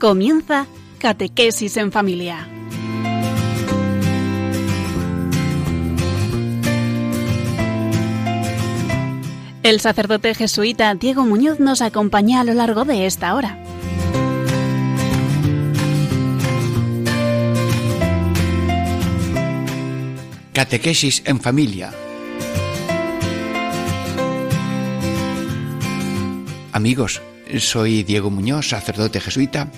Comienza Catequesis en Familia. El sacerdote jesuita Diego Muñoz nos acompaña a lo largo de esta hora. Catequesis en familia. Amigos, soy Diego Muñoz, sacerdote jesuita.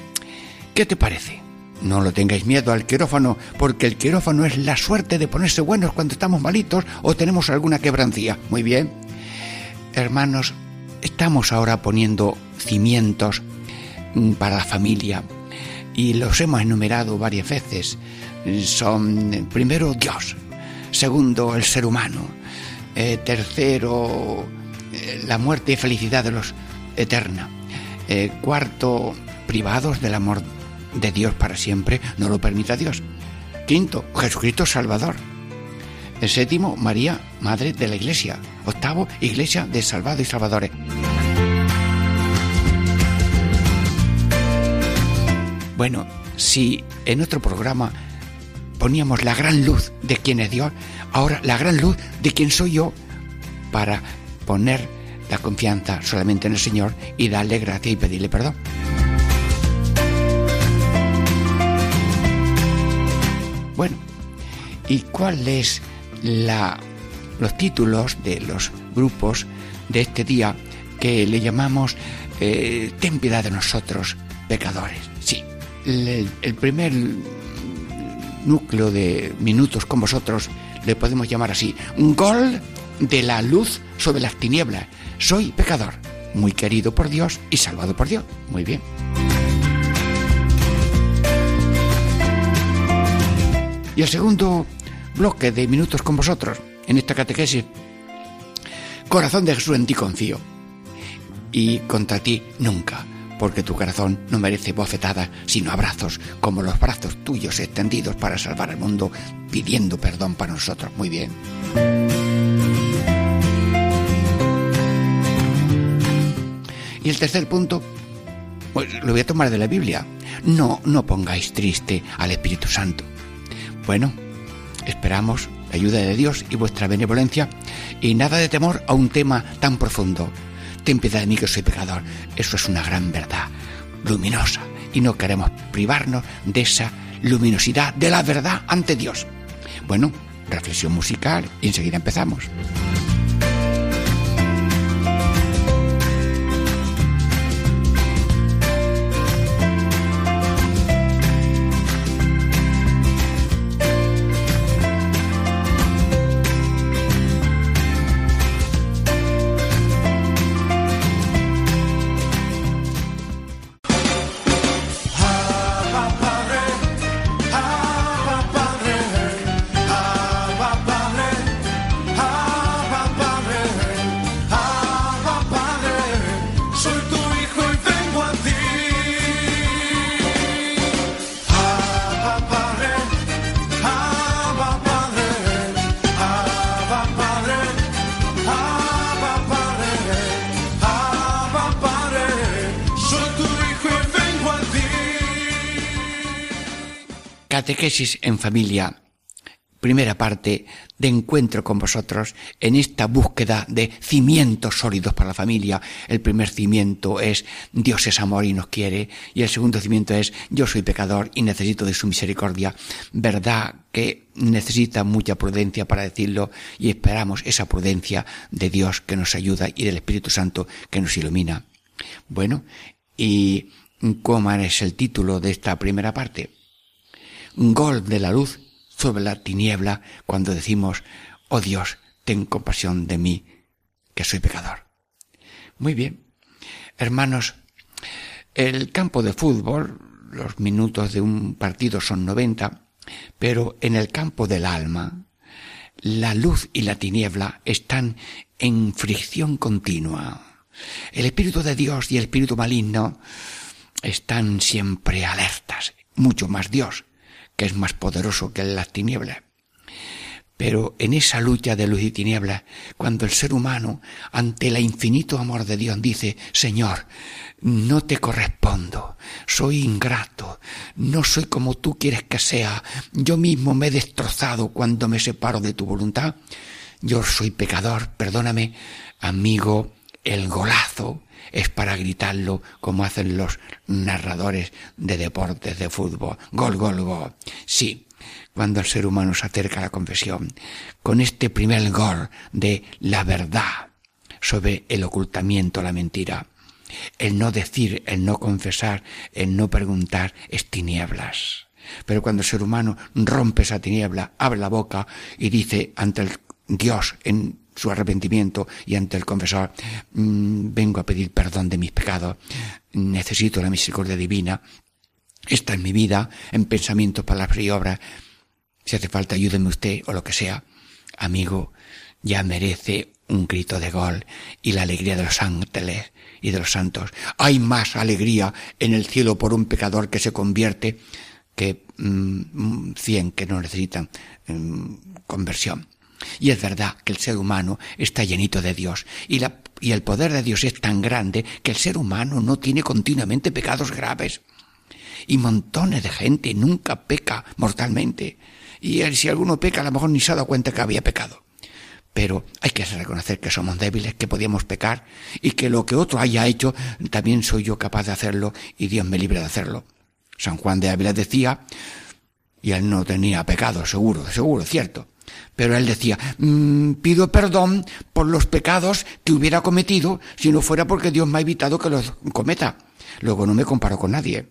¿Qué te parece? No lo tengáis miedo al quirófano, porque el quirófano es la suerte de ponerse buenos cuando estamos malitos o tenemos alguna quebrancía. Muy bien. Hermanos, estamos ahora poniendo cimientos mm, para la familia y los hemos enumerado varias veces. Son, primero, Dios, segundo, el ser humano, eh, tercero, eh, la muerte y felicidad de los eterna, eh, cuarto, privados del amor de Dios para siempre, no lo permita Dios. Quinto, Jesucristo Salvador. El séptimo, María, Madre de la Iglesia. Octavo, Iglesia de Salvados y Salvadores. Bueno, si en otro programa poníamos la gran luz de quién es Dios, ahora la gran luz de quién soy yo para poner la confianza solamente en el Señor y darle gracia y pedirle perdón. ¿Y cuál es la, los títulos de los grupos de este día que le llamamos eh, Ten piedad de nosotros, pecadores? Sí, el, el primer núcleo de minutos con vosotros le podemos llamar así, gol de la luz sobre las tinieblas. Soy pecador, muy querido por Dios y salvado por Dios. Muy bien. Y el segundo bloque de minutos con vosotros en esta catequesis. Corazón de Jesús en ti confío. Y contra ti nunca, porque tu corazón no merece bofetadas, sino abrazos, como los brazos tuyos extendidos para salvar al mundo, pidiendo perdón para nosotros. Muy bien. Y el tercer punto, pues, lo voy a tomar de la Biblia. No, no pongáis triste al Espíritu Santo. Bueno, esperamos la ayuda de Dios y vuestra benevolencia y nada de temor a un tema tan profundo. Ten piedad de mí que soy pecador. Eso es una gran verdad, luminosa, y no queremos privarnos de esa luminosidad de la verdad ante Dios. Bueno, reflexión musical y enseguida empezamos. Catequesis en familia, primera parte de encuentro con vosotros en esta búsqueda de cimientos sólidos para la familia. El primer cimiento es Dios es amor y nos quiere y el segundo cimiento es yo soy pecador y necesito de su misericordia. Verdad que necesita mucha prudencia para decirlo y esperamos esa prudencia de Dios que nos ayuda y del Espíritu Santo que nos ilumina. Bueno, y ¿cómo es el título de esta primera parte? Gol de la luz sobre la tiniebla cuando decimos, oh Dios, ten compasión de mí, que soy pecador. Muy bien. Hermanos, el campo de fútbol, los minutos de un partido son 90, pero en el campo del alma, la luz y la tiniebla están en fricción continua. El Espíritu de Dios y el Espíritu maligno están siempre alertas, mucho más Dios, es más poderoso que las tinieblas. Pero en esa lucha de luz y tinieblas, cuando el ser humano, ante el infinito amor de Dios, dice, Señor, no te correspondo, soy ingrato, no soy como tú quieres que sea, yo mismo me he destrozado cuando me separo de tu voluntad, yo soy pecador, perdóname, amigo, el golazo es para gritarlo como hacen los narradores de deportes de fútbol. Gol, gol, gol. Sí, cuando el ser humano se acerca a la confesión, con este primer gol de la verdad sobre el ocultamiento, la mentira, el no decir, el no confesar, el no preguntar es tinieblas. Pero cuando el ser humano rompe esa tiniebla, abre la boca y dice ante el Dios en su arrepentimiento y ante el confesor, mm, vengo a pedir perdón de mis pecados, necesito la misericordia divina, esta es mi vida, en pensamientos, palabras y obras, si hace falta ayúdeme usted o lo que sea, amigo, ya merece un grito de gol y la alegría de los ángeles y de los santos. Hay más alegría en el cielo por un pecador que se convierte que mm, cien que no necesitan mm, conversión. Y es verdad que el ser humano está llenito de Dios y, la, y el poder de Dios es tan grande que el ser humano no tiene continuamente pecados graves. Y montones de gente nunca peca mortalmente. Y si alguno peca, a lo mejor ni se ha dado cuenta que había pecado. Pero hay que reconocer que somos débiles, que podíamos pecar y que lo que otro haya hecho, también soy yo capaz de hacerlo y Dios me libre de hacerlo. San Juan de Ávila decía, y él no tenía pecado, seguro, seguro, cierto. Pero él decía, mm, pido perdón por los pecados que hubiera cometido si no fuera porque Dios me ha evitado que los cometa. Luego no me comparo con nadie,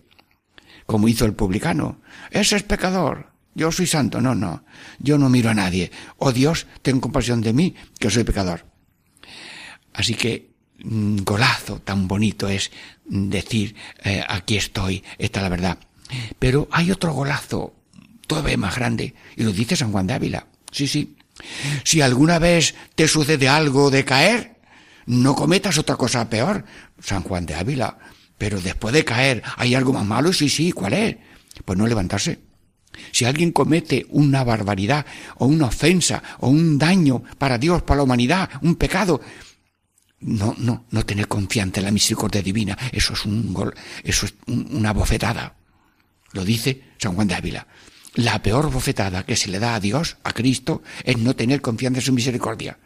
como hizo el publicano. Ese es pecador. Yo soy santo. No, no. Yo no miro a nadie. Oh Dios, ten compasión de mí, que soy pecador. Así que mm, golazo tan bonito es decir, eh, aquí estoy, esta es la verdad. Pero hay otro golazo todavía más grande, y lo dice San Juan de Ávila. Sí, sí. Si alguna vez te sucede algo de caer, no cometas otra cosa peor. San Juan de Ávila. Pero después de caer, ¿hay algo más malo? Sí, sí, ¿cuál es? Pues no levantarse. Si alguien comete una barbaridad o una ofensa o un daño para Dios, para la humanidad, un pecado, no, no, no tener confianza en la misericordia divina, eso es un gol, eso es una bofetada. Lo dice San Juan de Ávila. La peor bofetada que se le da a Dios, a Cristo, es no tener confianza en su misericordia.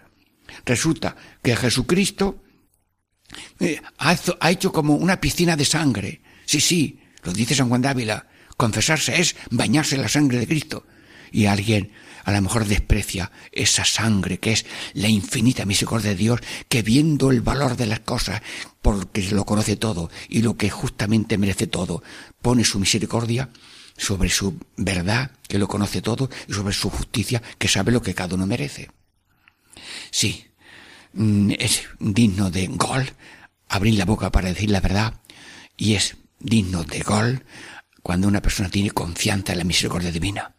Resulta que Jesucristo eh, ha hecho como una piscina de sangre. Sí, sí, lo dice San Juan de Ávila. Confesarse es bañarse en la sangre de Cristo. Y alguien a lo mejor desprecia esa sangre que es la infinita misericordia de Dios, que viendo el valor de las cosas, porque lo conoce todo y lo que justamente merece todo, pone su misericordia sobre su verdad, que lo conoce todo, y sobre su justicia, que sabe lo que cada uno merece. Sí, mm, es digno de gol abrir la boca para decir la verdad, y es digno de gol cuando una persona tiene confianza en la misericordia divina,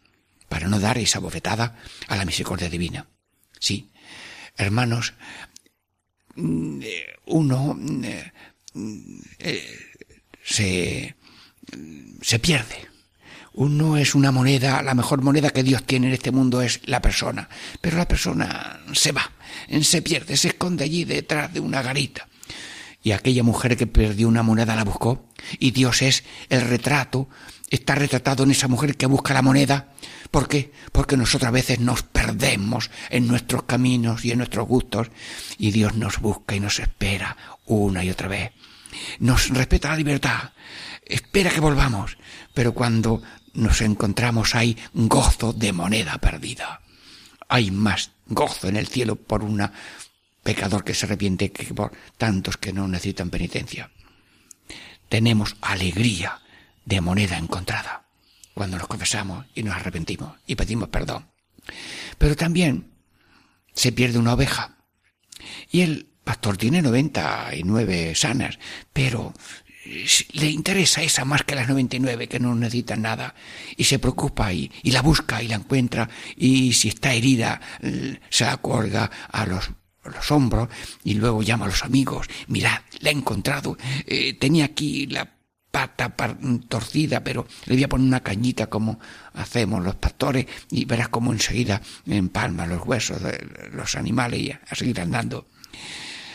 para no dar esa bofetada a la misericordia divina. Sí, hermanos, mm, uno eh, eh, se, se pierde. Uno es una moneda, la mejor moneda que Dios tiene en este mundo es la persona, pero la persona se va, se pierde, se esconde allí detrás de una garita y aquella mujer que perdió una moneda la buscó, y Dios es el retrato, está retratado en esa mujer que busca la moneda. ¿Por qué? Porque nosotros a veces nos perdemos en nuestros caminos y en nuestros gustos, y Dios nos busca y nos espera una y otra vez. Nos respeta la libertad, espera que volvamos, pero cuando nos encontramos hay gozo de moneda perdida. Hay más gozo en el cielo por una pecador que se arrepiente que por tantos que no necesitan penitencia. Tenemos alegría de moneda encontrada cuando nos confesamos y nos arrepentimos y pedimos perdón. Pero también se pierde una oveja. Y el pastor tiene 99 sanas, pero le interesa esa más que las 99 que no necesitan nada y se preocupa y, la busca y la encuentra y si está herida se la a los los hombros y luego llama a los amigos, mirad, la he encontrado, eh, tenía aquí la pata torcida, pero le voy a poner una cañita como hacemos los pastores y verás cómo enseguida empalma los huesos de los animales y a seguir andando.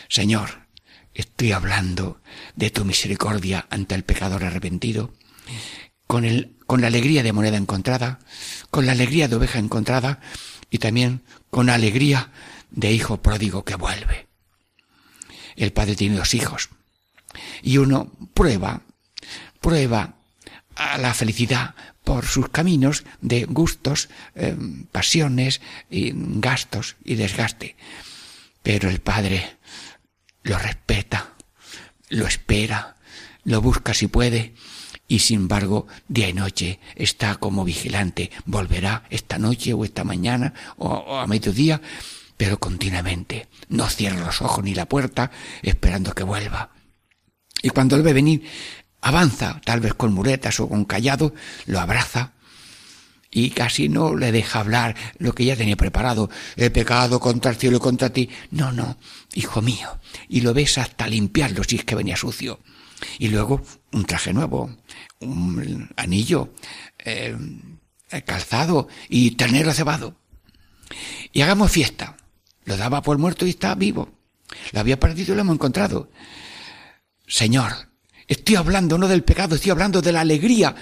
Señor, estoy hablando de tu misericordia ante el pecador arrepentido, con, el, con la alegría de moneda encontrada, con la alegría de oveja encontrada y también con alegría de hijo pródigo que vuelve. El padre tiene dos hijos y uno prueba prueba a la felicidad por sus caminos de gustos, eh, pasiones, y gastos y desgaste. Pero el Padre lo respeta, lo espera, lo busca si puede, y sin embargo, día y noche está como vigilante. Volverá esta noche o esta mañana o, a mediodía, pero continuamente. No cierra los ojos ni la puerta esperando que vuelva. Y cuando él ve venir, avanza, tal vez con muretas o con callado, lo abraza y casi no le deja hablar lo que ya tenía preparado. He pecado contra el cielo y contra ti. No, no, hijo mío. Y lo ves hasta limpiarlo si es que venía sucio. Y luego un traje nuevo, un anillo, eh, calzado y ternero cebado. Y hagamos fiesta. Lo daba por muerto y está vivo. Lo había perdido y lo hemos encontrado. Señor, Estoy hablando no del pecado, estoy hablando de la alegría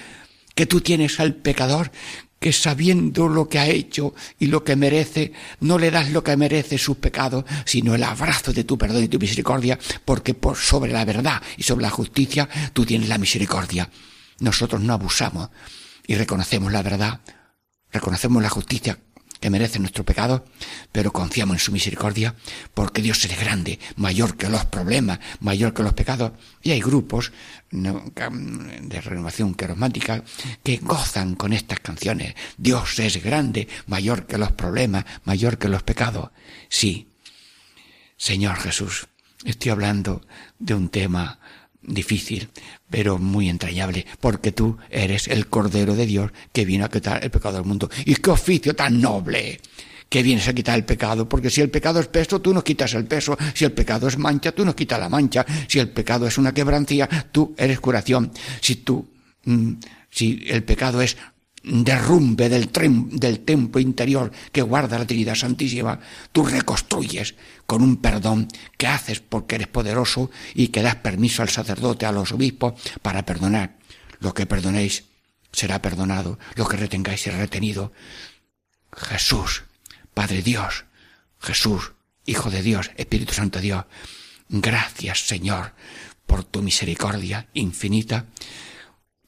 que tú tienes al pecador, que sabiendo lo que ha hecho y lo que merece, no le das lo que merece sus pecados, sino el abrazo de tu perdón y tu misericordia, porque por sobre la verdad y sobre la justicia tú tienes la misericordia. Nosotros no abusamos y reconocemos la verdad, reconocemos la justicia que merece nuestro pecado, pero confiamos en su misericordia, porque Dios es grande, mayor que los problemas, mayor que los pecados. Y hay grupos de renovación carismática que gozan con estas canciones. Dios es grande, mayor que los problemas, mayor que los pecados. Sí, Señor Jesús, estoy hablando de un tema difícil, pero muy entrañable, porque tú eres el Cordero de Dios que viene a quitar el pecado del mundo. Y qué oficio tan noble que vienes a quitar el pecado, porque si el pecado es peso, tú no quitas el peso, si el pecado es mancha, tú no quitas la mancha, si el pecado es una quebrancía, tú eres curación, si tú, mm, si el pecado es derrumbe del, del templo interior que guarda la Trinidad Santísima, tú reconstruyes con un perdón que haces porque eres poderoso y que das permiso al sacerdote, a los obispos, para perdonar. Lo que perdonéis será perdonado, lo que retengáis será retenido. Jesús, Padre Dios, Jesús, Hijo de Dios, Espíritu Santo Dios, gracias Señor por tu misericordia infinita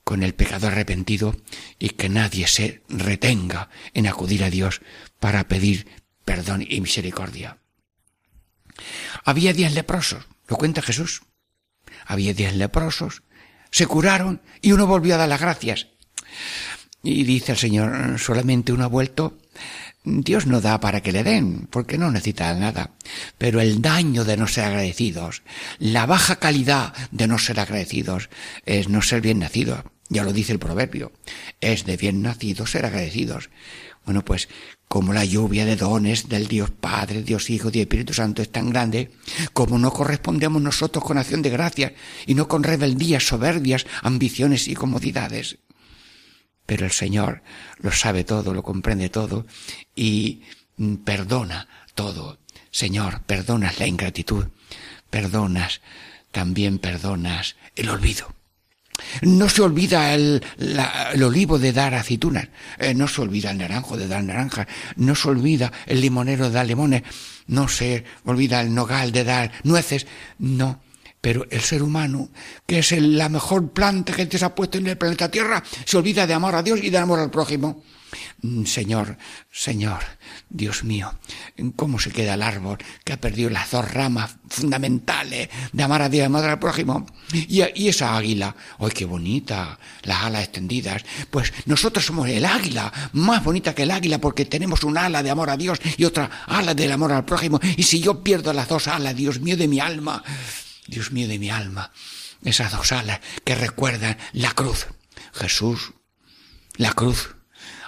con el pecado arrepentido y que nadie se retenga en acudir a Dios para pedir perdón y misericordia. Había diez leprosos, lo cuenta Jesús. Había diez leprosos, se curaron y uno volvió a dar las gracias. Y dice el Señor, solamente uno ha vuelto. Dios no da para que le den, porque no necesita nada. Pero el daño de no ser agradecidos, la baja calidad de no ser agradecidos, es no ser bien nacido. Ya lo dice el proverbio. Es de bien nacido ser agradecidos. Bueno, pues como la lluvia de dones del Dios Padre, Dios Hijo y Espíritu Santo es tan grande, como no correspondemos nosotros con acción de gracia y no con rebeldías, soberbias, ambiciones y comodidades. Pero el Señor lo sabe todo, lo comprende todo y perdona todo. Señor, perdonas la ingratitud, perdonas, también perdonas el olvido. No se olvida el, olivo de dar aceitunas, eh, no se olvida el naranjo de dar naranjas, no se olvida el limonero de dar limones, no se olvida el nogal de dar nueces, no. Pero el ser humano, que es la mejor planta que se ha puesto en el planeta Tierra, se olvida de amar a Dios y de amor al prójimo. Mm, Señor, Señor, Dios mío, ¿cómo se queda el árbol que ha perdido las dos ramas fundamentales de amar a Dios y amar al prójimo? Y, y esa águila, ¡ay, qué bonita! Las alas extendidas. Pues nosotros somos el águila, más bonita que el águila, porque tenemos un ala de amor a Dios y otra ala del amor al prójimo. Y si yo pierdo las dos alas, Dios mío de mi alma, Dios mío de mi alma, esas dos alas que recuerdan la cruz. Jesús, la cruz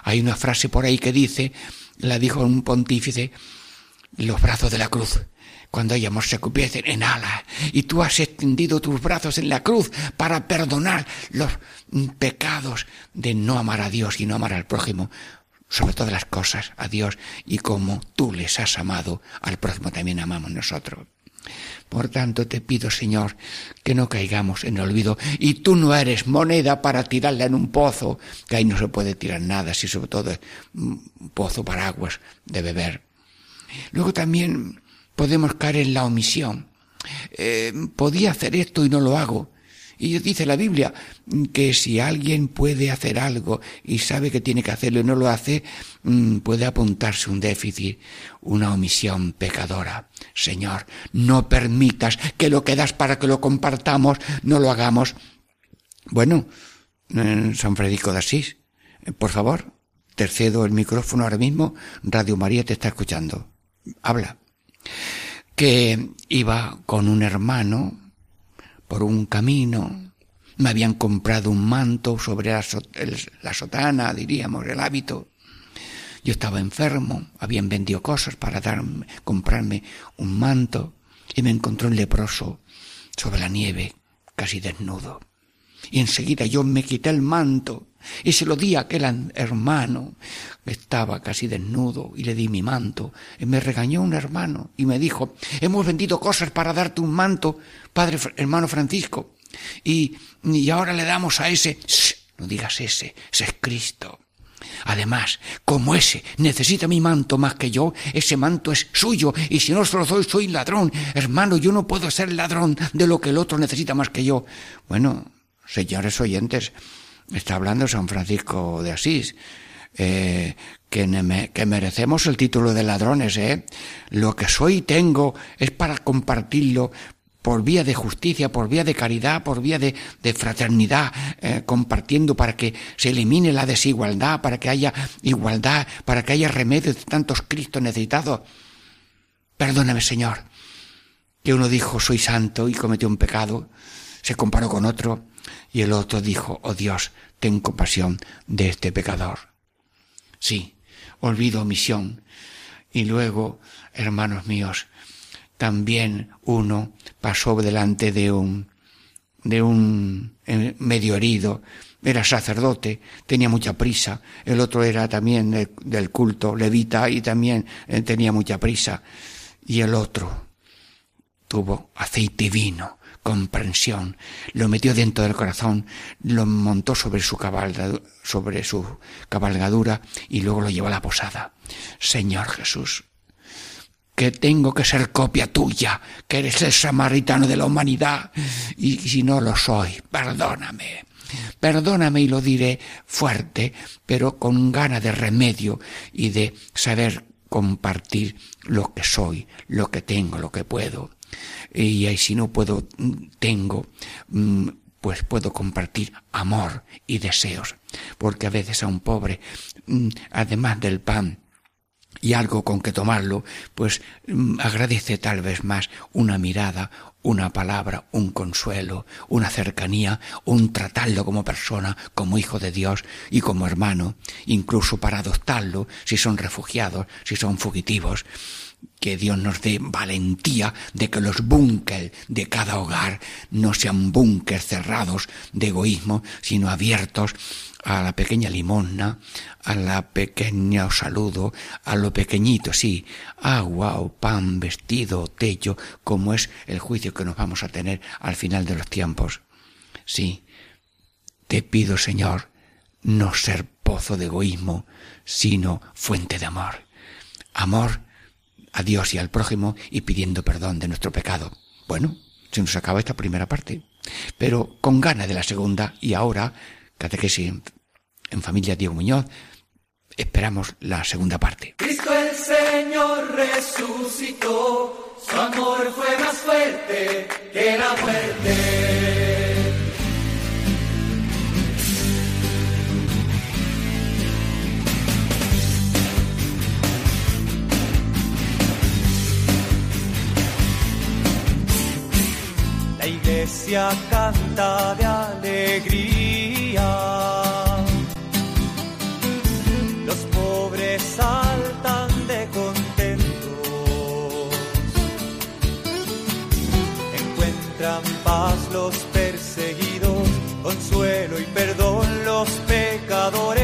hay una frase por ahí que dice, la dijo un pontífice, los brazos de la cruz. Cuando ella se convierte en alas y tú has extendido tus brazos en la cruz para perdonar los pecados de no amar a Dios y no amar al prójimo, sobre todas las cosas, a Dios, y como tú les has amado, al prójimo también amamos nosotros. Por tanto, te pido, Señor, que no caigamos en el olvido. Y tú no eres moneda para tirarla en un pozo, que ahí no se puede tirar nada, si sobre todo es un pozo para aguas de beber. Luego también podemos caer en la omisión. Eh, podía hacer esto y no lo hago. Y dice la Biblia que si alguien puede hacer algo y sabe que tiene que hacerlo y no lo hace, mm, puede apuntarse un déficit, una omisión pecadora. Señor, no permitas que lo que das para que lo compartamos no lo hagamos. Bueno, San Frederico de Asís, por favor, te el micrófono ahora mismo, Radio María te está escuchando. Habla. Que iba con un hermano por un camino, me habían comprado un manto sobre la, sotana, diríamos, el hábito. Yo estaba enfermo, habían vendido cosas para darme, comprarme un manto y me encontró un leproso sobre la nieve, casi desnudo. Y enseguida yo me quité el manto y se lo di a aquel hermano que estaba casi desnudo y le di mi manto. Y me regañó un hermano y me dijo, hemos vendido cosas para darte un manto, padre hermano Francisco. Y, y ahora le damos a ese, no digas ese, ese es Cristo. Además, como ese necesita mi manto más que yo, ese manto es suyo, y si no se lo doy, soy ladrón. Hermano, yo no puedo ser ladrón de lo que el otro necesita más que yo. Bueno, señores oyentes, está hablando San Francisco de Asís, eh, que, que, merecemos el título de ladrones, ¿eh? Lo que soy y tengo es para compartirlo por vía de justicia, por vía de caridad, por vía de, de fraternidad, eh, compartiendo para que se elimine la desigualdad, para que haya igualdad, para que haya remedio de tantos Cristos necesitados. Perdóname, Señor, que uno dijo soy santo y cometió un pecado, se comparó con otro, y el otro dijo, oh Dios, ten compasión de este pecador. Sí, olvido omisión. Y luego, hermanos míos, también uno pasó delante de un, de un eh, medio herido, era sacerdote, tenía mucha prisa, el otro era también del culto levita y también eh, tenía mucha prisa, y el otro tuvo aceite y vino, comprensión, lo metió dentro del corazón, lo montó sobre su sobre su cabalgadura y luego lo llevó a la posada. Señor Jesús, que tengo que ser copia tuya, que eres el samaritano de la humanidad, y si no lo soy, perdóname. Perdóname y lo diré fuerte, pero con gana de remedio y de saber compartir lo que soy, lo que tengo, lo que puedo y si no puedo, tengo, mm, pues puedo compartir amor y deseos, porque a veces a un pobre, mm, además del pan, y algo con que tomarlo, pues mm, agradece tal vez más una mirada, una palabra, un consuelo, una cercanía, un tratarlo como persona, como hijo de Dios y como hermano, incluso para adoptarlo si son refugiados, si son fugitivos que Dios nos dé valentía de que los búnker de cada hogar no sean búnker cerrados de egoísmo, sino abiertos a la pequeña limosna, a la pequeña saludo, a lo pequeñito, sí, agua o pan, vestido, techo, como es el juicio que nos vamos a tener al final de los tiempos. Sí, te pido, Señor, no ser pozo de egoísmo, sino fuente de amor. Amor a Dios y al prójimo y pidiendo perdón de nuestro pecado. Bueno, se nos acaba esta primera parte, pero con gana de la segunda y ahora, catequesis en, en familia Diego Muñoz, esperamos la segunda parte. Cristo el Señor resucitó, su amor fue más fuerte que la muerte. iglesia canta de alegría. Los pobres saltan de contentos. Encuentran paz los perseguidos, consuelo y perdón los pecadores.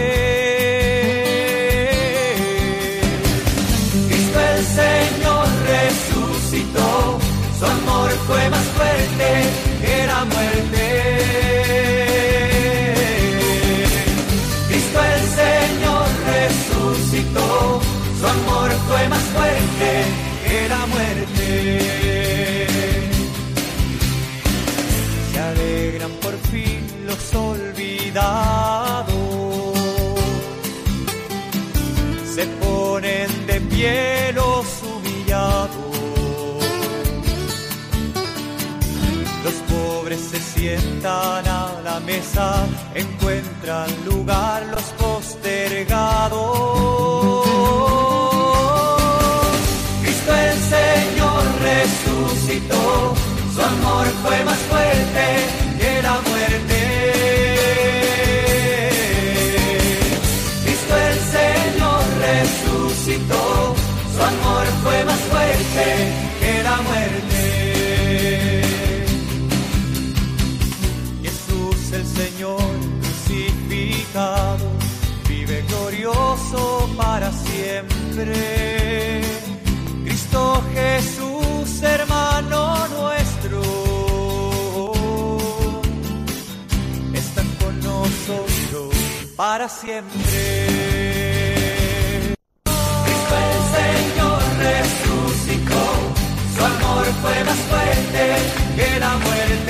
Su amor fue más fuerte que la muerte. por fin los olvidados. Se ponen de pie sientan a la mesa, encuentran lugar los postergados. Cristo el Señor resucitó, su amor fue más fuerte Cristo Jesús, hermano nuestro para siempre. Cristo el Señor resucitó, su amor fue más fuerte que la muerte.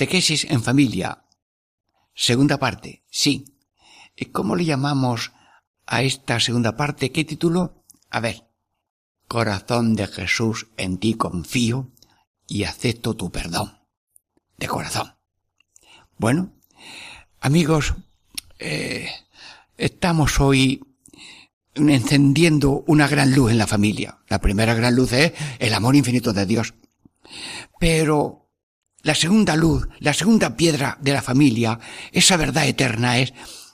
Catequesis en familia. Segunda parte. Sí. ¿Cómo le llamamos a esta segunda parte? ¿Qué título? A ver. Corazón de Jesús, en ti confío y acepto tu perdón. De corazón. Bueno, amigos, eh, estamos hoy encendiendo una gran luz en la familia. La primera gran luz es el amor infinito de Dios. Pero la segunda luz, la segunda piedra de la familia, esa verdad eterna es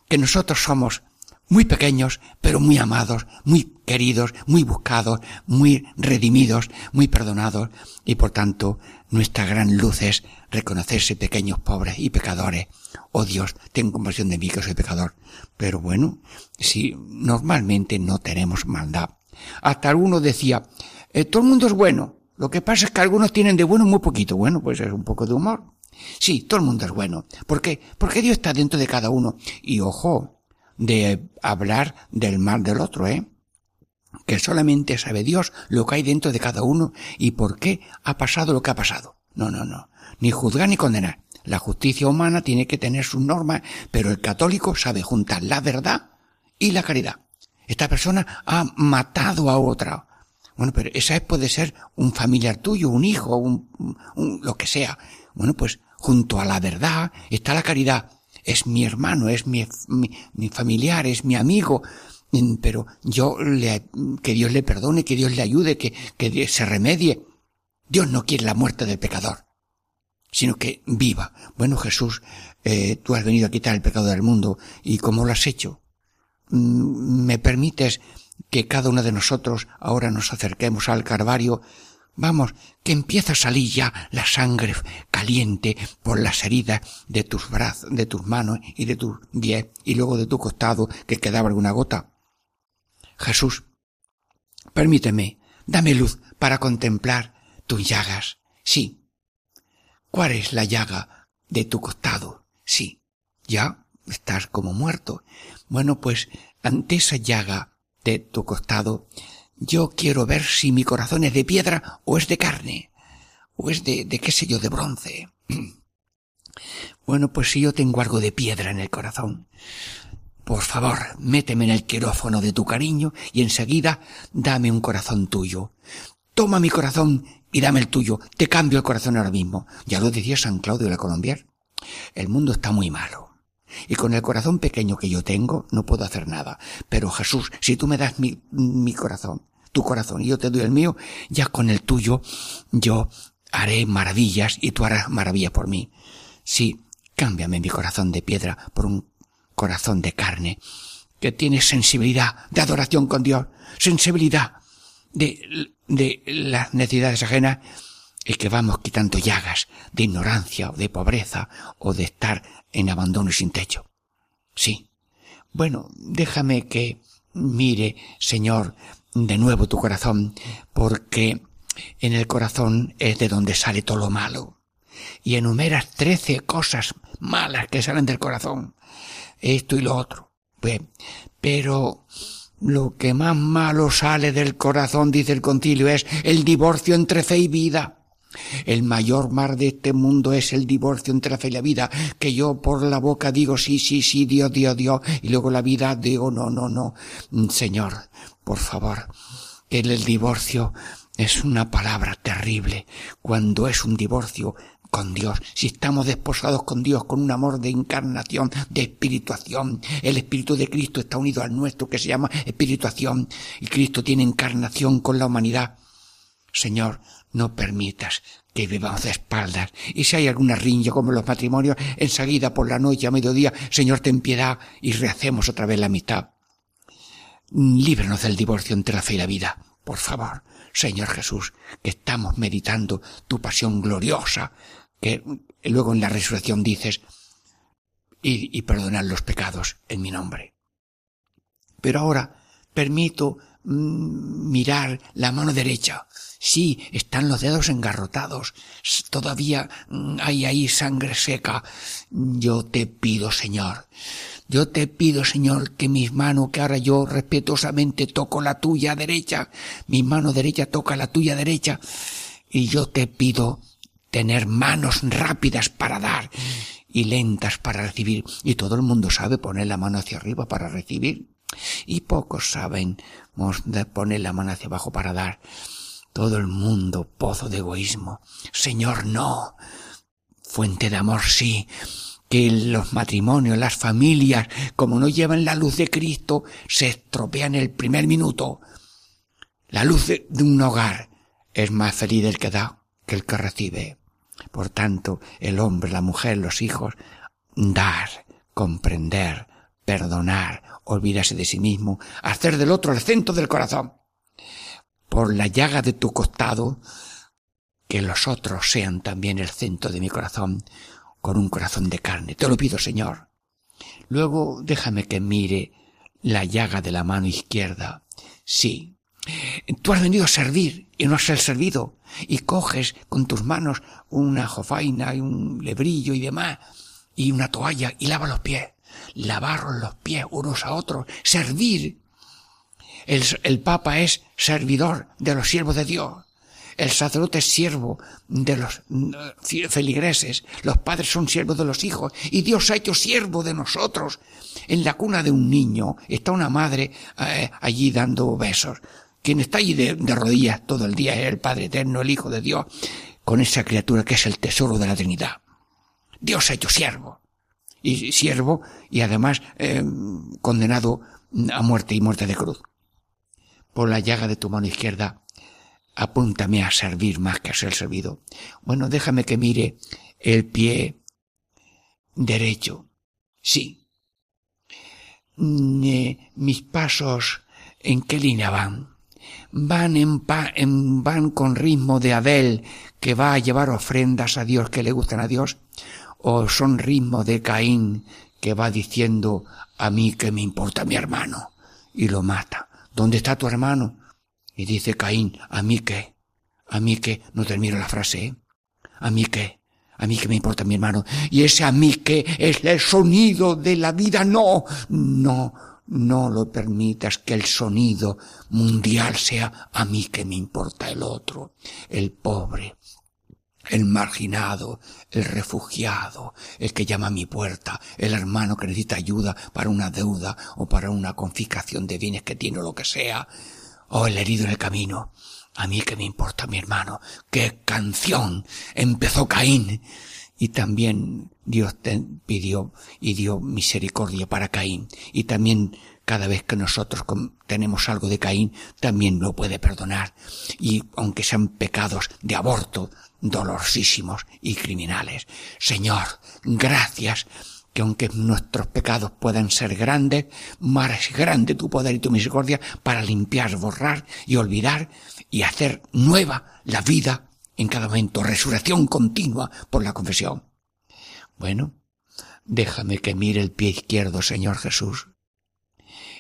que nosotros somos muy pequeños, pero muy amados, muy queridos, muy buscados, muy redimidos, muy perdonados, y por tanto nuestra gran luz es reconocerse pequeños, pobres y pecadores. Oh Dios, ten compasión de mí que soy pecador. Pero bueno, si normalmente no tenemos maldad. Hasta alguno decía, eh, todo el mundo es bueno, lo que pasa es que algunos tienen de bueno muy poquito. Bueno, pues es un poco de humor. Sí, todo el mundo es bueno. ¿Por qué? Porque Dios está dentro de cada uno. Y ojo, de hablar del mal del otro, ¿eh? Que solamente sabe Dios lo que hay dentro de cada uno y por qué ha pasado lo que ha pasado. No, no, no. Ni juzgar ni condenar. La justicia humana tiene que tener sus normas, pero el católico sabe juntar la verdad y la caridad. Esta persona ha matado a otra, bueno, pero esa puede ser un familiar tuyo, un hijo, un, lo que sea. Bueno, pues junto a la verdad está la caridad. Es mi hermano, es mi, mi, familiar, es mi amigo. Mm, pero yo le, que Dios le perdone, que Dios le ayude, que, que se remedie. Dios no quiere la muerte del pecador. sino que viva. Bueno, Jesús, eh, tú has venido a quitar el pecado del mundo, ¿y cómo lo has hecho? Mm, ¿Me permites que cada uno de nosotros ahora nos acerquemos al Calvario? Vamos, que empieza a salir ya la sangre caliente por las heridas de tus brazos, de tus manos y de tus pies y luego de tu costado que quedaba alguna gota. Jesús, permíteme, dame luz para contemplar tus llagas. Sí. ¿Cuál es la llaga de tu costado? Sí. Ya estás como muerto. Bueno, pues ante esa llaga de tu costado, yo quiero ver si mi corazón es de piedra o es de carne, o es de, de qué sé yo, de bronce. Bueno, pues si yo tengo algo de piedra en el corazón, por favor, méteme en el quirófano de tu cariño y enseguida dame un corazón tuyo. Toma mi corazón y dame el tuyo. Te cambio el corazón ahora mismo. Ya lo decía San Claudio de Colombier. El mundo está muy malo. Y con el corazón pequeño que yo tengo no puedo hacer nada. Pero Jesús, si tú me das mi, mi corazón, tu corazón, y yo te doy el mío, ya con el tuyo yo haré maravillas y tú harás maravillas por mí. Sí, cámbiame mi corazón de piedra por un corazón de carne, que tiene sensibilidad de adoración con Dios, sensibilidad de, de las necesidades ajenas y que vamos quitando llagas de ignorancia o de pobreza o de estar en abandono y sin techo. Sí. Bueno, déjame que mire, Señor, de nuevo tu corazón, porque en el corazón es de donde sale todo lo malo. Y enumeras trece cosas malas que salen del corazón esto y lo otro. pero lo que más malo sale del corazón, dice el concilio, es el divorcio entre fe y vida. El mayor mar de este mundo es el divorcio entre la fe y la vida, que yo por la boca digo sí, sí, sí, Dios, Dios, Dios, y luego la vida digo no, no, no. Señor, por favor, que el divorcio es una palabra terrible. Cuando es un divorcio con Dios, si estamos desposados con Dios con un amor de encarnación, de espirituación, el Espíritu de Cristo está unido al nuestro que se llama espirituación y Cristo tiene encarnación con la humanidad. Señor, no permitas que vivamos de espaldas. Y si hay alguna riña como los matrimonios, enseguida por la noche a mediodía, Señor, ten piedad y rehacemos otra vez la mitad. Líbranos del divorcio entre la fe y la vida, por favor. Señor Jesús, que estamos meditando tu pasión gloriosa, que luego en la resurrección dices, y, y perdonar los pecados en mi nombre. Pero ahora permito mirar la mano derecha. Sí, están los dedos engarrotados. Todavía mm, hay ahí sangre seca. Yo te pido, Señor, yo te pido, Señor, que mis manos, que ahora yo respetuosamente toco la tuya derecha, mi mano derecha toca la tuya derecha, y yo te pido tener manos rápidas para dar y lentas para recibir. Y todo el mundo sabe poner la mano hacia arriba para recibir. Y pocos saben poner la mano hacia abajo para dar. Todo el mundo pozo de egoísmo. Señor, no. Fuente de amor, sí que los matrimonios, las familias, como no llevan la luz de Cristo, se estropean el primer minuto. La luz de, un hogar es más feliz el que da que el que recibe. Por tanto, el hombre, la mujer, los hijos, dar, comprender, perdonar, olvidarse de sí mismo, hacer del otro el centro del corazón. Por la llaga de tu costado, que los otros sean también el centro de mi corazón, con un corazón de carne. Te lo pido, Señor. Luego déjame que mire la llaga de la mano izquierda. Sí. Tú has venido a servir y no has ser servido. Y coges con tus manos una jofaina y un lebrillo y demás y una toalla y lava los pies. Lavaros los pies unos a otros. Servir. El, el Papa es servidor de los siervos de Dios. El sacerdote es siervo de los mm, feligreses, los padres son siervos de los hijos, y Dios ha hecho siervo de nosotros. En la cuna de un niño está una madre eh, allí dando besos. Quien está allí de rodillas todo el día es el Padre Eterno, el Hijo de Dios, con esa criatura que es el tesoro de la Trinidad. Dios ha hecho siervo. Y siervo, y además eh, condenado a muerte y muerte de cruz. Por la llaga de tu mano izquierda apúntame a servir más que a ser servido. Bueno, déjame que mire el pie derecho. Sí. Mm, eh, mis pasos, ¿en qué línea van? Van en, pa en, van con ritmo de Abel que va a llevar ofrendas a Dios que le gustan a Dios, o son ritmo de Caín que va diciendo a mí que me importa mi hermano y lo mata. ¿Dónde está tu hermano? Y dice Caín, ¿a mí qué? ¿A mí qué? No termino la frase, ¿eh? ¿A mí qué? A mí que me importa mi hermano. Y ese a mí que es el sonido de la vida. No, no, no lo permitas que el sonido mundial sea a mí que me importa el otro, el pobre, el marginado, el refugiado, el que llama a mi puerta, el hermano que necesita ayuda para una deuda o para una confiscación de bienes que tiene o lo que sea, o el herido en el camino. A mí que me importa mi hermano. ¡Qué canción! Empezó Caín. Y también Dios pidió y dio misericordia para Caín. Y también cada vez que nosotros tenemos algo de Caín, también lo puede perdonar. Y aunque sean pecados de aborto, dolorosísimos y criminales. Señor, gracias que aunque nuestros pecados puedan ser grandes, más grande tu poder y tu misericordia para limpiar, borrar y olvidar y hacer nueva la vida en cada momento, resurrección continua por la confesión. Bueno, déjame que mire el pie izquierdo, Señor Jesús.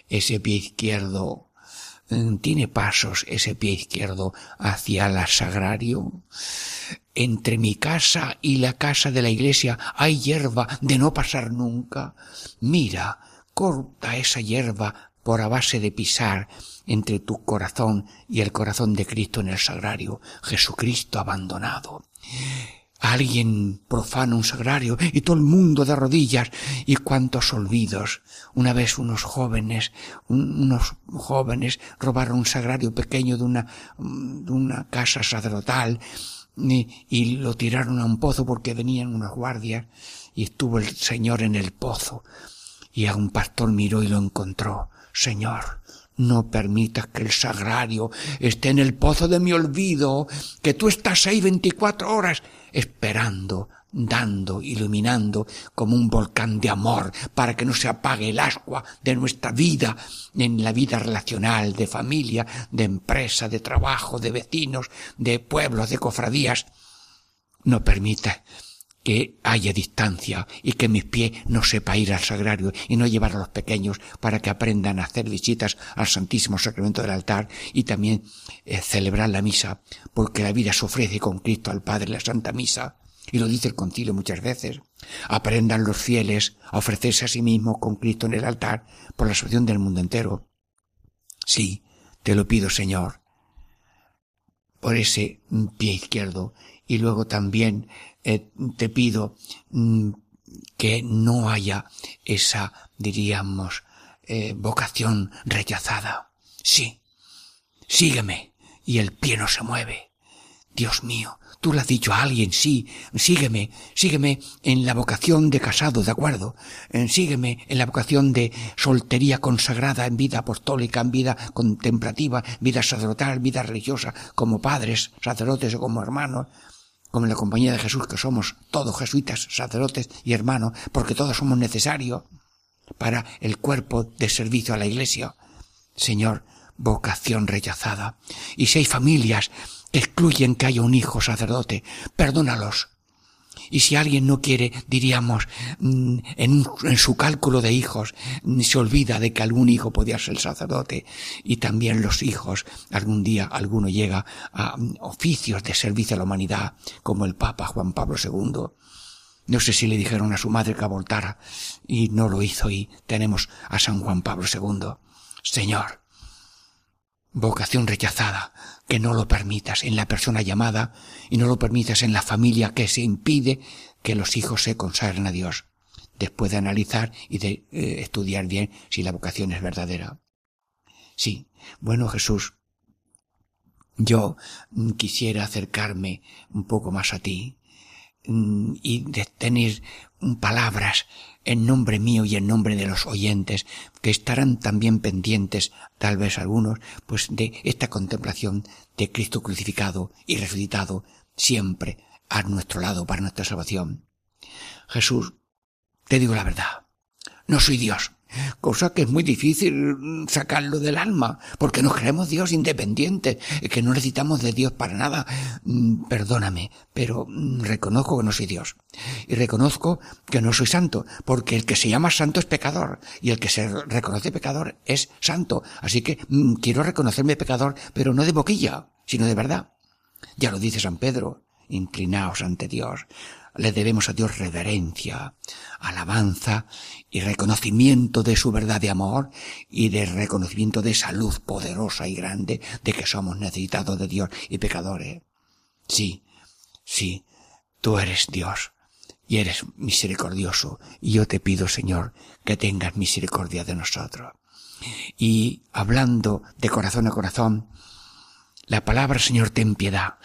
Ese pie izquierdo tiene pasos, ese pie izquierdo hacia el sagrario. Entre mi casa y la casa de la iglesia hay hierba de no pasar nunca. Mira, corta esa hierba por a base de pisar entre tu corazón y el corazón de Cristo en el sagrario, Jesucristo abandonado. Alguien profana un sagrario y todo el mundo de rodillas y cuántos olvidos. Una vez unos jóvenes, unos jóvenes robaron un sagrario pequeño de una, de una casa sacerdotal y, y lo tiraron a un pozo porque venían unas guardias y estuvo el Señor en el pozo y a un pastor miró y lo encontró. Señor, no permitas que el sagrario esté en el pozo de mi olvido, que tú estás ahí veinticuatro horas esperando, dando, iluminando como un volcán de amor para que no se apague el ascua de nuestra vida en la vida relacional, de familia, de empresa, de trabajo, de vecinos, de pueblos, de cofradías. No permita que haya distancia y que mis pies no sepa ir al sagrario y no llevar a los pequeños para que aprendan a hacer visitas al Santísimo Sacramento del altar y también eh, celebrar la misa, porque la vida se ofrece con Cristo al Padre la Santa Misa, y lo dice el concilio muchas veces. Aprendan los fieles a ofrecerse a sí mismos con Cristo en el altar por la salvación del mundo entero. Sí, te lo pido, Señor, por ese pie izquierdo y luego también eh, te pido mm, que no haya esa, diríamos, eh, vocación rechazada. Sí, sígueme. Y el pie no se mueve. Dios mío, tú le has dicho a alguien, sí, sígueme, sígueme en la vocación de casado, de acuerdo, eh, sígueme en la vocación de soltería consagrada en vida apostólica, en vida contemplativa, vida sacerdotal, vida religiosa, como padres, sacerdotes o como hermanos, como en la compañía de Jesús, que somos todos jesuitas, sacerdotes y hermanos, porque todos somos necesarios para el cuerpo de servicio a la Iglesia. Señor, vocación rechazada. Y si hay familias que excluyen que haya un hijo sacerdote, perdónalos, y si alguien no quiere, diríamos, mm, en, su cálculo de hijos, mm, se olvida de que algún hijo podía ser sacerdote y también los hijos, algún día alguno llega a mm, oficios de servicio a la humanidad, como el Papa Juan Pablo II. No sé si le dijeron a su madre que abortara y no lo hizo y tenemos a San Juan Pablo II. Señor, vocación rechazada, que no lo permitas en la persona llamada y no lo permitas en la familia que se impide que los hijos se consagren a Dios, después de analizar y de eh, estudiar bien si la vocación es verdadera. Sí, bueno Jesús, yo quisiera acercarme un poco más a ti mm, y de tener palabras en nombre mío y en nombre de los oyentes, que estarán también pendientes, tal vez algunos, pues de esta contemplación de Cristo crucificado y resucitado siempre a nuestro lado para nuestra salvación. Jesús, te digo la verdad, no soy Dios, cosa que es muy difícil sacarlo del alma, porque nos creemos Dios independiente, que no necesitamos de Dios para nada. Mm, perdóname, pero mm, reconozco que no soy Dios. Y reconozco que no soy santo, porque el que se llama santo es pecador, y el que se reconoce pecador es santo. Así que mm, quiero reconocerme pecador, pero no de boquilla, sino de verdad. Ya lo dice San Pedro, inclinaos ante Dios. Le debemos a Dios reverencia, alabanza y reconocimiento de su verdad de amor y de reconocimiento de esa luz poderosa y grande de que somos necesitados de Dios y pecadores. Sí, sí, tú eres Dios y eres misericordioso y yo te pido, Señor, que tengas misericordia de nosotros. Y hablando de corazón a corazón, la palabra Señor ten piedad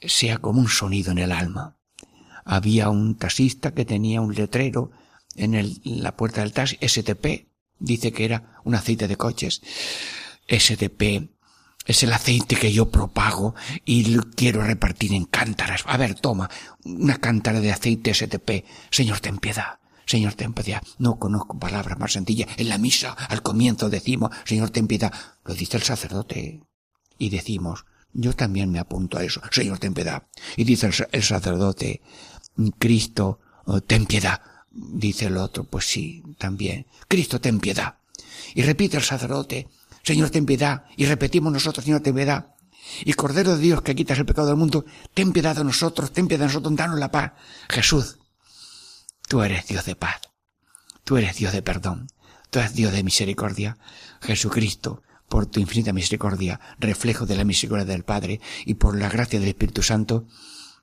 sea como un sonido en el alma. Había un taxista que tenía un letrero en, el, la puerta del taxi, STP, dice que era un aceite de coches. STP es el aceite que yo propago y quiero repartir en cántaras. A ver, toma, una cántara de aceite STP. Señor, ten piedad. Señor, ten piedad. No conozco palabras más sencillas. En la misa, al comienzo decimos, Señor, ten piedad. Lo dice el sacerdote. Y decimos, yo también me apunto a eso. Señor, ten piedad. Y dice el, sacerdote, Cristo, oh, ten piedad. Dice el otro, pues sí, también. Cristo, ten piedad. Y repite el sacerdote, Señor, ten piedad. Y repetimos nosotros, Señor, ten piedad. Y Cordero de Dios que quitas el pecado del mundo, ten piedad de nosotros, ten piedad de nosotros, danos la paz. Jesús, tú eres Dios de paz. Tú eres Dios de perdón. Tú eres Dios de misericordia. Jesucristo, por tu infinita misericordia, reflejo de la misericordia del Padre, y por la gracia del Espíritu Santo,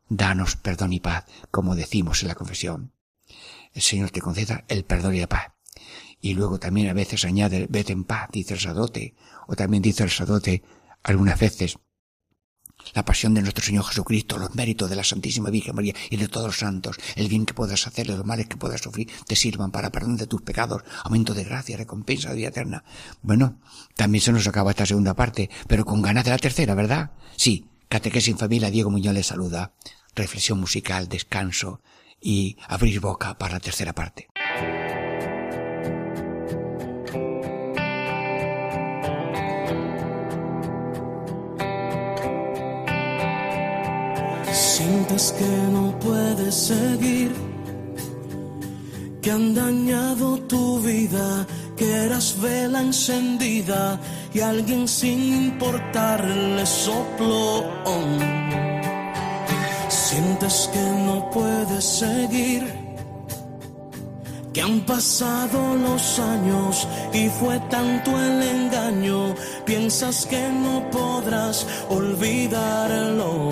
danos perdón y paz, como decimos en la confesión el Señor te conceda el perdón y la paz. Y luego también a veces añade, vete en paz, dice el sadote, o también dice el sadote algunas veces, la pasión de nuestro Señor Jesucristo, los méritos de la Santísima Virgen María y de todos los santos, el bien que puedas hacer, los males que puedas sufrir, te sirvan para perdón de tus pecados, aumento de gracia, recompensa de vida eterna. Bueno, también se nos acaba esta segunda parte, pero con ganas de la tercera, ¿verdad? Sí, Catequesis en Familia, Diego Muñoz le saluda. Reflexión musical, descanso, y abrir boca para la tercera parte. Sientes que no puedes seguir, que han dañado tu vida, que eras vela encendida y alguien sin importarle sopló. Sientes que no puedes seguir, que han pasado los años y fue tanto el engaño, piensas que no podrás olvidarlo.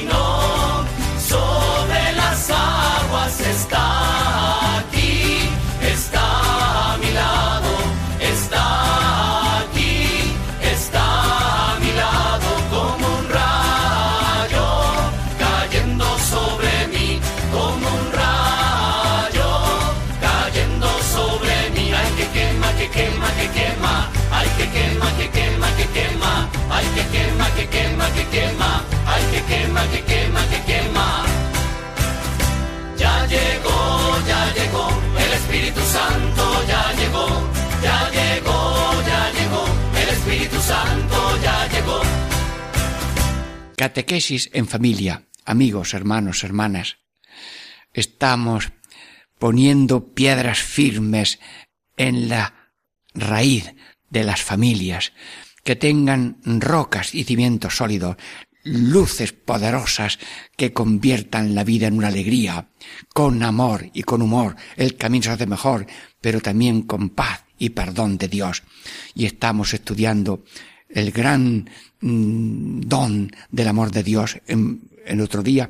Santo ya llegó, ya llegó, ya llegó, el Espíritu Santo ya llegó. Catequesis en familia, amigos, hermanos, hermanas. Estamos poniendo piedras firmes en la raíz de las familias, que tengan rocas y cimientos sólidos, luces poderosas que conviertan la vida en una alegría, con amor y con humor, el camino se hace mejor, pero también con paz y perdón de Dios. Y estamos estudiando el gran mm, don del amor de Dios en, en otro día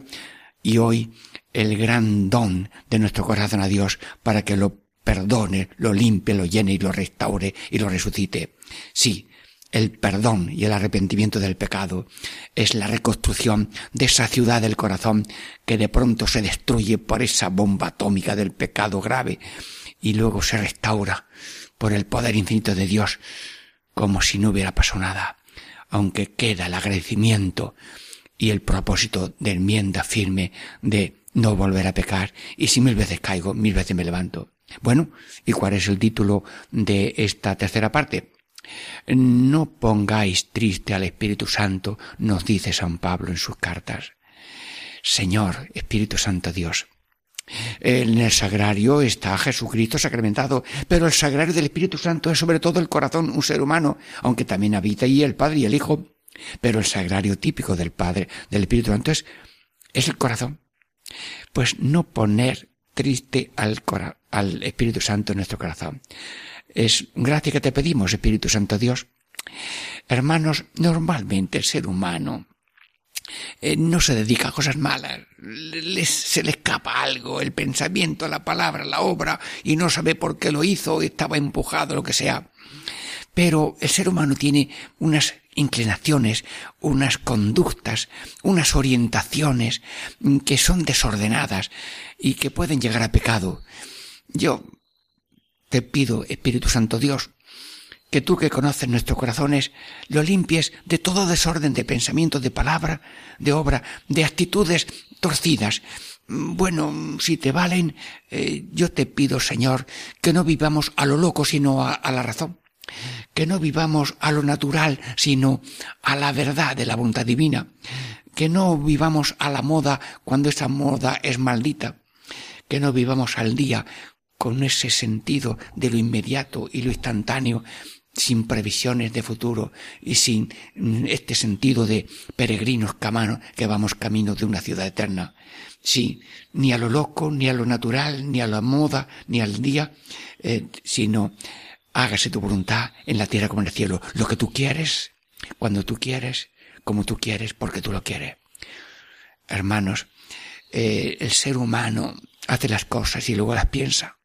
y hoy el gran don de nuestro corazón a Dios para que lo perdone, lo limpie, lo llene y lo restaure y lo resucite. Sí, el perdón y el arrepentimiento del pecado es la reconstrucción de esa ciudad del corazón que de pronto se destruye por esa bomba atómica del pecado grave y luego se restaura por el poder infinito de Dios como si no hubiera pasado nada, aunque queda el agradecimiento y el propósito de enmienda firme de no volver a pecar y si mil veces caigo, mil veces me levanto. Bueno, ¿y cuál es el título de esta tercera parte? No pongáis triste al Espíritu Santo, nos dice San Pablo en sus cartas. Señor, Espíritu Santo Dios. En el sagrario está Jesucristo sacramentado, pero el sagrario del Espíritu Santo es sobre todo el corazón, un ser humano, aunque también habita allí el Padre y el Hijo. Pero el sagrario típico del Padre, del Espíritu Santo es, es el corazón. Pues no poner triste al, al Espíritu Santo en nuestro corazón. Es gracia que te pedimos, Espíritu Santo Dios. Hermanos, normalmente el ser humano eh, no se dedica a cosas malas, se le escapa algo, el pensamiento, la palabra, la obra, y no sabe por qué lo hizo, estaba empujado, lo que sea. Pero el ser humano tiene unas inclinaciones, unas conductas, unas orientaciones que son desordenadas y que pueden llegar a pecado. Yo te pido, Espíritu Santo Dios, que tú que conoces nuestros corazones, lo limpies de todo desorden de pensamiento, de palabra, de obra, de actitudes torcidas. Bueno, si te valen, eh, yo te pido, Señor, que no vivamos a lo loco, sino a, a la razón. Que no vivamos a lo natural, sino a la verdad de la voluntad divina, que no vivamos a la moda cuando esa moda es maldita, que no vivamos al día con ese sentido de lo inmediato y lo instantáneo, sin previsiones de futuro y sin este sentido de peregrinos que vamos camino de una ciudad eterna. Sí, ni a lo loco, ni a lo natural, ni a la moda, ni al día, eh, sino hágase tu voluntad en la tierra como en el cielo. Lo que tú quieres, cuando tú quieres, como tú quieres, porque tú lo quieres. Hermanos, eh, el ser humano hace las cosas y luego las piensa.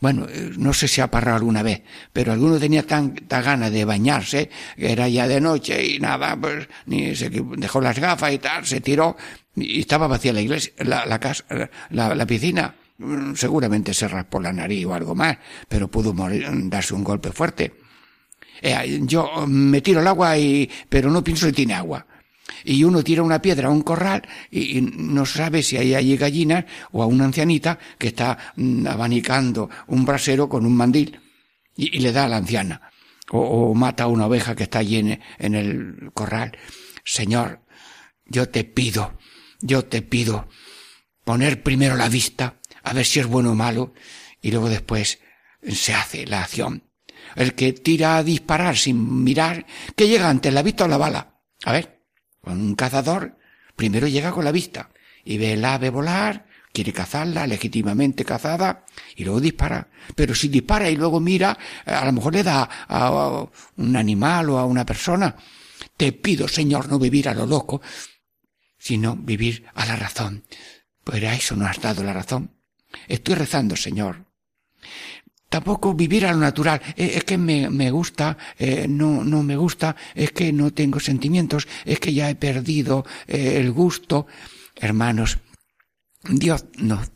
Bueno, eh, no sé si ha parado alguna vez, pero alguno tenía tanta gana de bañarse, que era ya de noche y nada, pues ni se dejó las gafas y tal, se tiró y estaba vacía la iglesia, la, casa, la, piscina. Mm, Seguramente se raspó la nariz o algo más, pero pudo morir, darse un golpe fuerte. Eh, yo me tiro al agua y, pero no pienso que tiene agua. Y uno tira una piedra a un corral y, no sabe si hay allí gallinas o a una ancianita que está mm, abanicando un brasero con un mandil y, le da a la anciana. O, mata a una oveja que está allí en, el corral. Señor, yo te pido, yo te pido poner primero la vista, a ver si es bueno o malo, y luego después se hace la acción. El que tira a disparar sin mirar, ¿qué llega antes, la vista o la bala? A ver, un cazador, primero llega con la vista y ve el ave volar, quiere cazarla, legítimamente cazada, y luego dispara. Pero si dispara y luego mira, a lo mejor le da a un animal o a una persona. Te pido, Señor, no vivir a lo loco, sino vivir a la razón. Pero a eso no has dado la razón. Estoy rezando, Señor. Tampoco vivir a lo natural. Eh, Es que me, me gusta, eh, no, no me gusta, es que no tengo sentimientos, es que ya he perdido eh, el gusto. Hermanos, Dios nos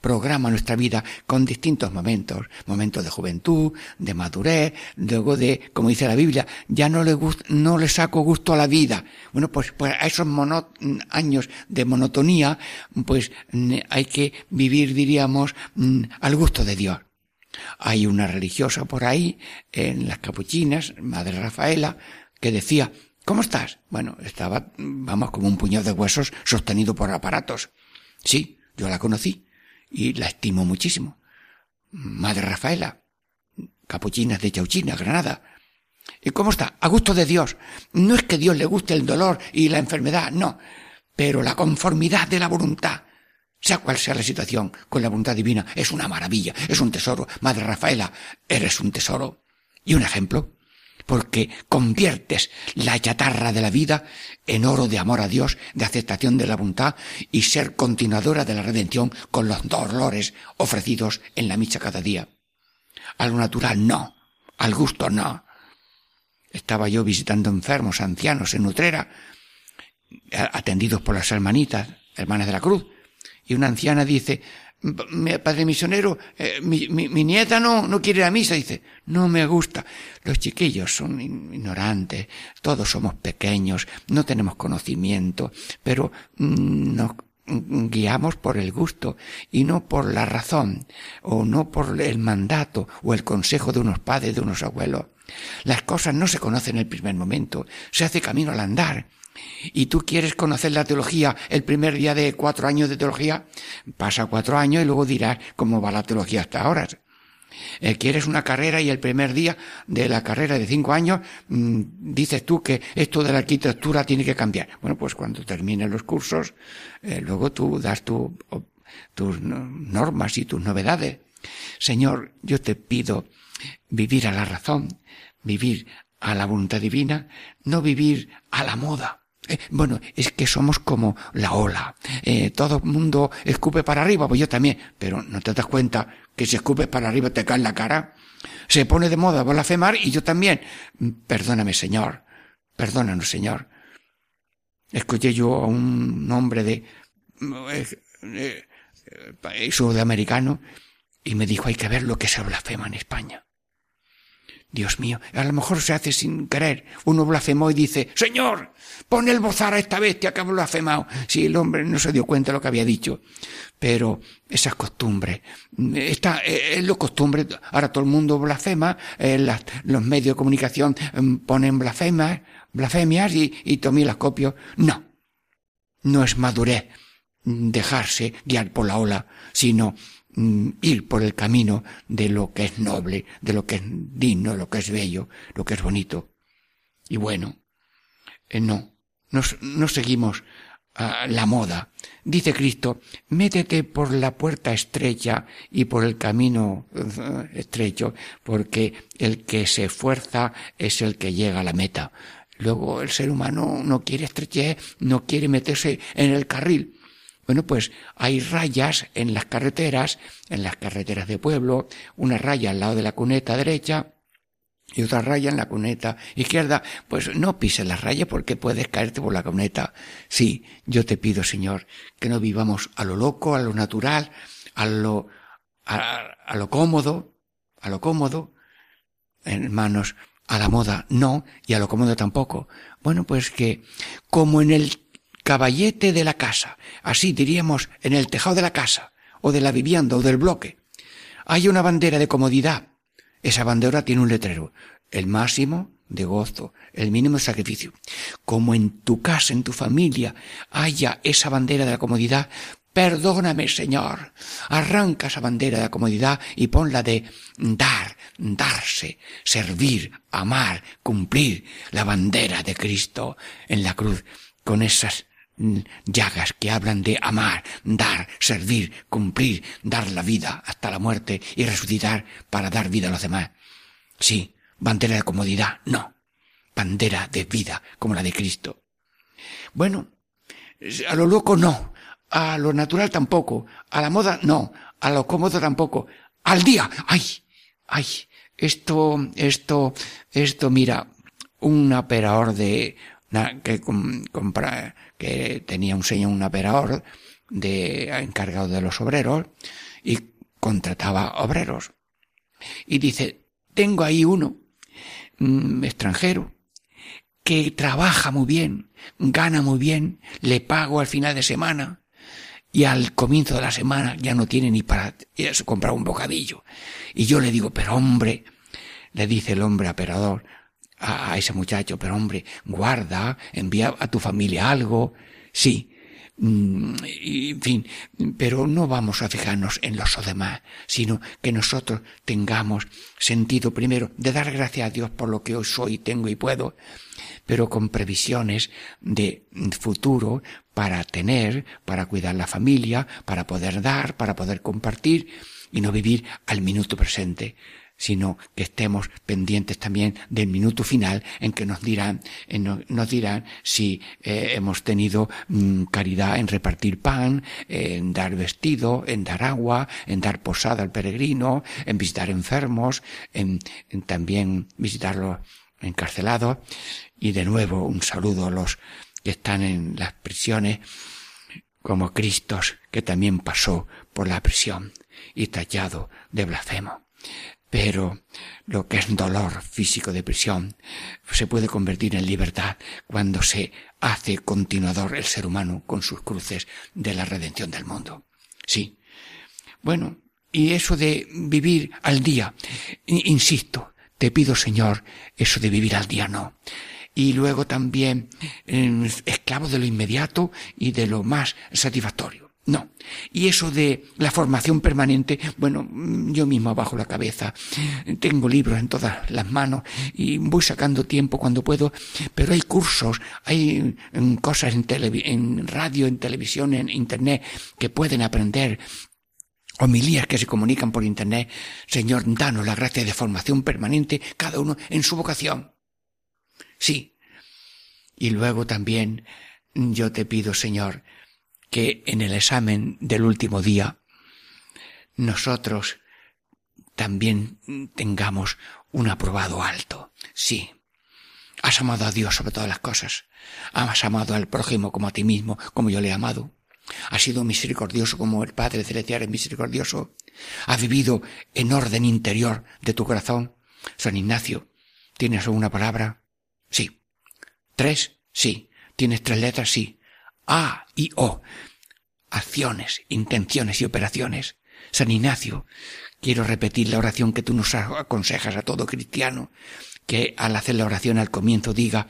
programa nuestra vida con distintos momentos, momentos de juventud, de madurez, luego de, como dice la Biblia, ya no le gust- no le saco gusto a la vida. Bueno, pues, pues a esos mono- años de monotonía, pues hay que vivir, diríamos, mm, al gusto de Dios. Hay una religiosa por ahí, en las capuchinas, Madre Rafaela, que decía, ¿cómo estás? Bueno, estaba, vamos, como un puñado de huesos sostenido por aparatos. Sí, yo la conocí y la estimo muchísimo. Madre Rafaela, capuchinas de Chauchina, Granada. ¿Y cómo está? A gusto de Dios. No es que Dios le guste el dolor y la enfermedad, no. Pero la conformidad de la voluntad, sea cual sea la situación, con la voluntad divina, es una maravilla, es un tesoro. Madre Rafaela, eres un tesoro. Y un ejemplo, porque conviertes la chatarra de la vida en oro de amor a Dios, de aceptación de la voluntad y ser continuadora de la redención con los dolores ofrecidos en la misa cada día. A lo natural no, al gusto no. Estaba yo visitando enfermos, ancianos en Utrera, atendidos por las hermanitas, hermanas de la cruz, y una anciana dice, padre misionero, eh, mi, nieta no, no quiere ir a misa, dice, no me gusta. Los chiquillos son ignorantes, todos somos pequeños, no tenemos conocimiento, pero mm, nos guiamos por el gusto y no por la razón, o no por el mandato o el consejo de unos padres, de unos abuelos. Las cosas no se conocen en el primer momento, se hace camino al andar. Y tú quieres conocer la teología el primer día de cuatro años de teología, pasa cuatro años y luego dirás cómo va la teología hasta ahora. Eh, quieres una carrera y el primer día de la carrera de cinco años mmm, dices tú que esto de la arquitectura tiene que cambiar. Bueno, pues cuando terminen los cursos, eh, luego tú das tu, tus normas y tus novedades. Señor, yo te pido vivir a la razón, vivir a la voluntad divina, no vivir a la moda. Eh, bueno, es que somos como la ola. Eh, todo el mundo escupe para arriba, pues yo también. Pero no te das cuenta que si escupes para arriba te cae en la cara. Se pone de moda blasfemar y yo también. Perdóname, Señor. Perdónanos, Señor. Escuché yo a un hombre de eh, eh, sudamericano y me dijo hay que ver lo que se blasfema en España. Dios mío, a lo mejor se hace sin querer. Uno blasfemó y dice, Señor, pon el bozar a esta bestia que ha blasfemado. Si el hombre no se dio cuenta de lo que había dicho. Pero esas costumbres, esta, es lo costumbre, ahora todo el mundo blasfema, eh, los medios de comunicación eh, ponen blasfemas, blasfemias y, y tomé las copio. No, no es madurez dejarse guiar por la ola, sino ir por el camino de lo que es noble, de lo que es digno, lo que es bello, lo que es bonito. Y bueno, eh, no, no, no seguimos uh, la moda. Dice Cristo, métete por la puerta estrecha y por el camino uh, estrecho, porque el que se esfuerza es el que llega a la meta. Luego el ser humano no quiere estrechez, no quiere meterse en el carril. Bueno, pues hay rayas en las carreteras, en las carreteras de pueblo, una raya al lado de la cuneta derecha y otra raya en la cuneta izquierda. Pues no pises la raya porque puedes caerte por la cuneta. Sí, yo te pido, Señor, que no vivamos a lo loco, a lo natural, a lo, a, a lo cómodo, a lo cómodo, hermanos, a la moda no y a lo cómodo tampoco. Bueno, pues que como en el caballete de la casa, así diríamos en el tejado de la casa, o de la vivienda, o del bloque, hay una bandera de comodidad. Esa bandera tiene un letrero, el máximo de gozo, el mínimo de sacrificio. Como en tu casa, en tu familia, haya esa bandera de la comodidad, Perdóname, Señor. Arranca esa bandera de la comodidad y ponla de dar, darse, servir, amar, cumplir la bandera de Cristo en la cruz con esas llagas que hablan de amar, dar, servir, cumplir, dar la vida hasta la muerte y resucitar para dar vida a los demás. Sí, bandera de comodidad, no. Bandera de vida, como la de Cristo. Bueno, a lo loco no, a lo natural tampoco, a la moda no, a lo cómodo tampoco, al día, ay, ay, esto, esto, esto, mira, un operador de, que compra, que tenía un señor, un operador de, encargado de los obreros y contrataba obreros. Y dice, tengo ahí uno, mm, extranjero, que trabaja muy bien, gana muy bien, le pago al final de semana, y al comienzo de la semana ya no tiene ni para comprar un bocadillo. Y yo le digo, pero hombre, le dice el hombre operador, a, ese muchacho, pero hombre, guarda, envía a tu familia algo. Sí, mm, en fin, pero no vamos a fijarnos en los demás, sino que nosotros tengamos sentido primero de dar gracias a Dios por lo que hoy soy, tengo y puedo, pero con previsiones de futuro para tener, para cuidar la familia, para poder dar, para poder compartir y no vivir al minuto presente sino que estemos pendientes también del minuto final en que nos dirán, nos dirán si eh, hemos tenido mm, caridad en repartir pan, en dar vestido, en dar agua, en dar posada al peregrino, en visitar enfermos, en, en también visitar los encarcelados. Y de nuevo un saludo a los que están en las prisiones como Cristos que también pasó por la prisión y tallado de blasfemo. Pero lo que es dolor físico de prisión se puede convertir en libertad cuando se hace continuador el ser humano con sus cruces de la redención del mundo. Sí. Bueno, y eso de vivir al día, insisto, te pido Señor, eso de vivir al día no y luego también eh, esclavo de lo inmediato y de lo más satisfactorio. No. Y eso de la formación permanente, bueno, yo mismo bajo la cabeza. Tengo libros en todas las manos y voy sacando tiempo cuando puedo, pero hay cursos, hay mm, cosas en, en radio, en televisión, en internet que pueden aprender homilías que se comunican por internet. Señor, danos la gracia de formación permanente, cada uno en su vocación. Sí. Y luego también yo te pido, Señor, que en el examen del último día nosotros también tengamos un aprobado alto. Sí. Has amado a Dios sobre todas las cosas. Has amado al prójimo como a ti mismo, como yo le he amado. Has sido misericordioso como el Padre Celestial es misericordioso. Has vivido en orden interior de tu corazón. San Ignacio, ¿tienes alguna palabra? Sí. Tres, sí. ¿Tienes tres letras? Sí. A y O. Acciones, intenciones y operaciones. San Ignacio, quiero repetir la oración que tú nos aconsejas a todo cristiano, que al hacer la oración al comienzo diga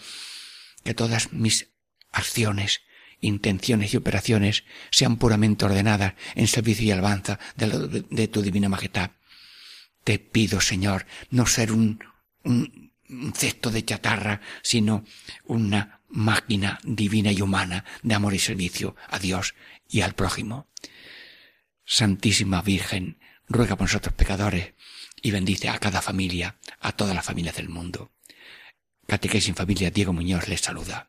que todas mis acciones, intenciones y operaciones sean puramente ordenadas en servicio y alabanza de, tu divina majestad. Te pido, Señor, no ser un, un un cesto de chatarra, sino una máquina divina y humana de amor y servicio a Dios y al prójimo. Santísima Virgen, ruega por nosotros pecadores y bendice a cada familia, a todas las familias del mundo. Catequesis Familia Diego Muñoz les saluda.